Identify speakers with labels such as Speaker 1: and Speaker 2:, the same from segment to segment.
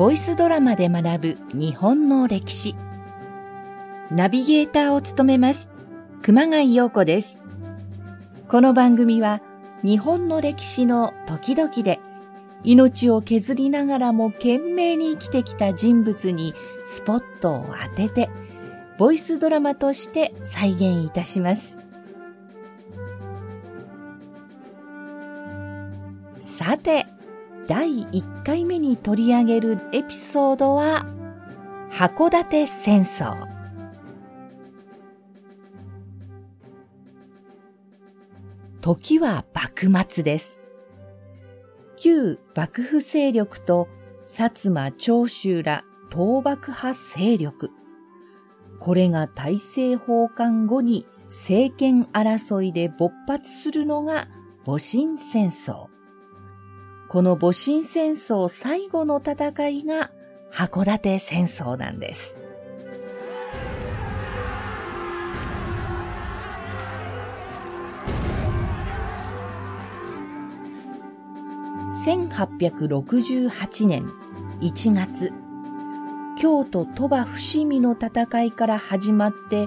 Speaker 1: ボイスドラマで学ぶ日本の歴史。ナビゲーターを務めます、熊谷陽子です。この番組は日本の歴史の時々で命を削りながらも懸命に生きてきた人物にスポットを当てて、ボイスドラマとして再現いたします。さて、第1回目に取り上げるエピソードは、函館戦争。時は幕末です。旧幕府勢力と薩摩長州ら倒幕派勢力。これが大政奉還後に政権争いで勃発するのが戊辰戦争。この戊辰戦争最後の戦いが函館戦争なんです。1868年1月、京都鳥羽伏見の戦いから始まって、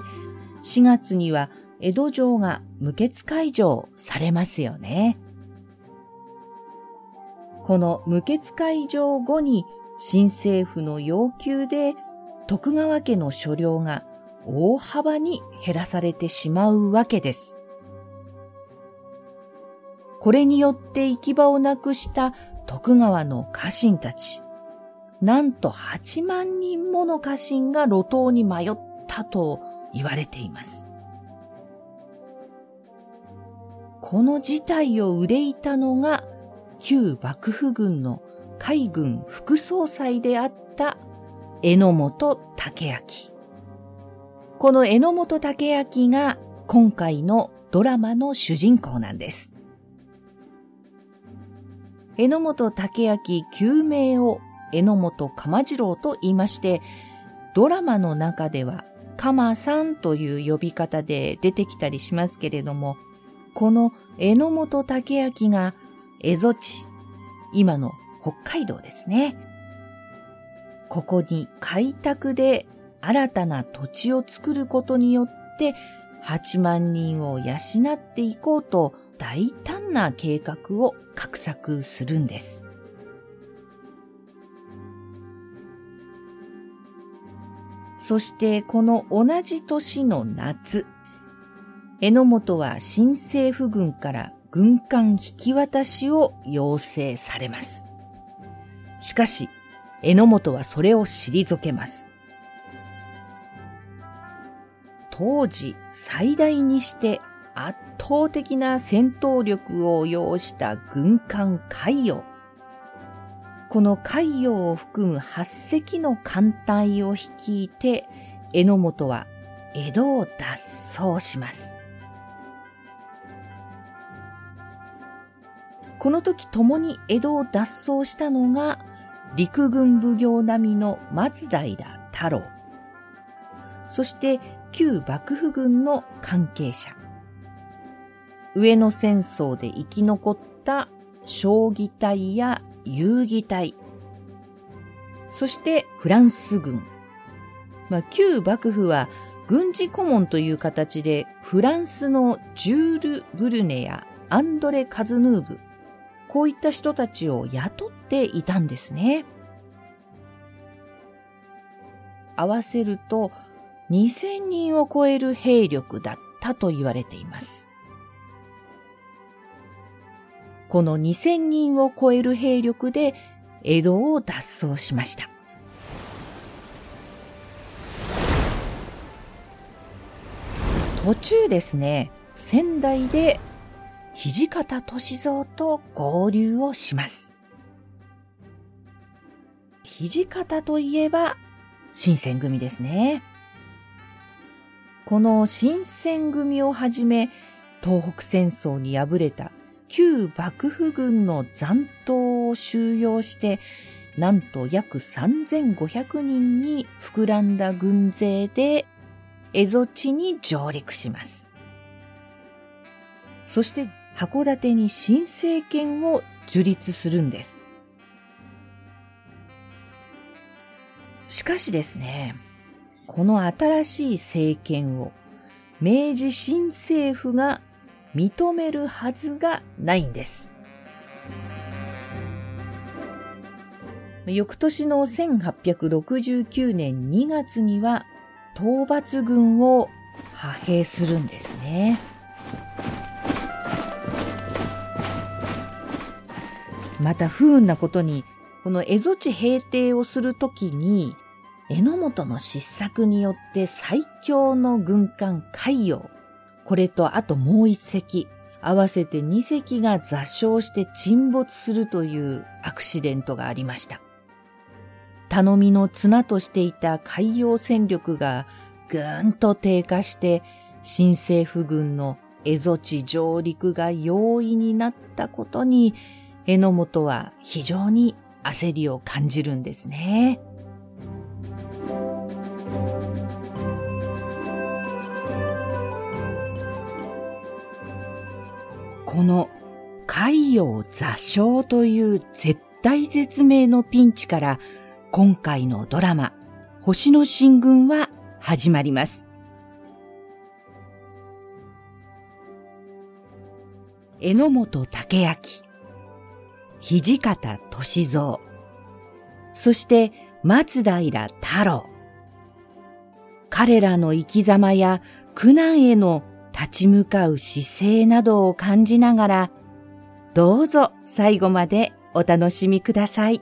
Speaker 1: 4月には江戸城が無血開城されますよね。この無血開城後に新政府の要求で徳川家の所領が大幅に減らされてしまうわけです。これによって行き場をなくした徳川の家臣たち。なんと8万人もの家臣が路頭に迷ったと言われています。この事態を憂いたのが旧幕府軍の海軍副総裁であった榎本武明。この榎本武明が今回のドラマの主人公なんです。榎本武明旧名を榎本鎌次郎と言いまして、ドラマの中では鎌さんという呼び方で出てきたりしますけれども、この榎本武明が蝦夷地、今の北海道ですね。ここに開拓で新たな土地を作ることによって8万人を養っていこうと大胆な計画を画策するんです。そしてこの同じ年の夏、榎本は新政府軍から軍艦引き渡しを要請されます。しかし、榎本はそれを退けます。当時最大にして圧倒的な戦闘力を要した軍艦海洋。この海洋を含む8隻の艦隊を率いて、榎本は江戸を脱走します。この時共に江戸を脱走したのが、陸軍奉行並みの松平太郎。そして旧幕府軍の関係者。上野戦争で生き残った将棋隊や遊戯隊、そしてフランス軍。まあ、旧幕府は軍事顧問という形でフランスのジュール・ブルネやアンドレ・カズヌーブ、こういった人たちを雇っていたんですね。合わせると2000人を超える兵力だったと言われています。この2000人を超える兵力で江戸を脱走しました。途中ですね、仙台で土方歳三と合流をします。土方といえば、新選組ですね。この新選組をはじめ、東北戦争に敗れた旧幕府軍の残党を収容して、なんと約3500人に膨らんだ軍勢で、蝦夷地に上陸します。そして函館に新政権を樹立するんです。しかしですね、この新しい政権を明治新政府が認めるはずがないんです。翌年の1869年2月には討伐軍を派兵するんですね。また不運なことに、この蝦夷地平定をするときに、榎本の失策によって最強の軍艦海洋、これとあともう一隻、合わせて二隻が座礁して沈没するというアクシデントがありました。頼みの綱としていた海洋戦力がぐーんと低下して、新政府軍の蝦夷地上陸が容易になったことに、榎本は非常に焦りを感じるんですね。この海洋座礁という絶対絶命のピンチから今回のドラマ星の進軍は始まります。榎本武明、土方歳三、そして松平太郎。彼らの生き様や苦難への立ち向かう姿勢などを感じながら、どうぞ最後までお楽しみください。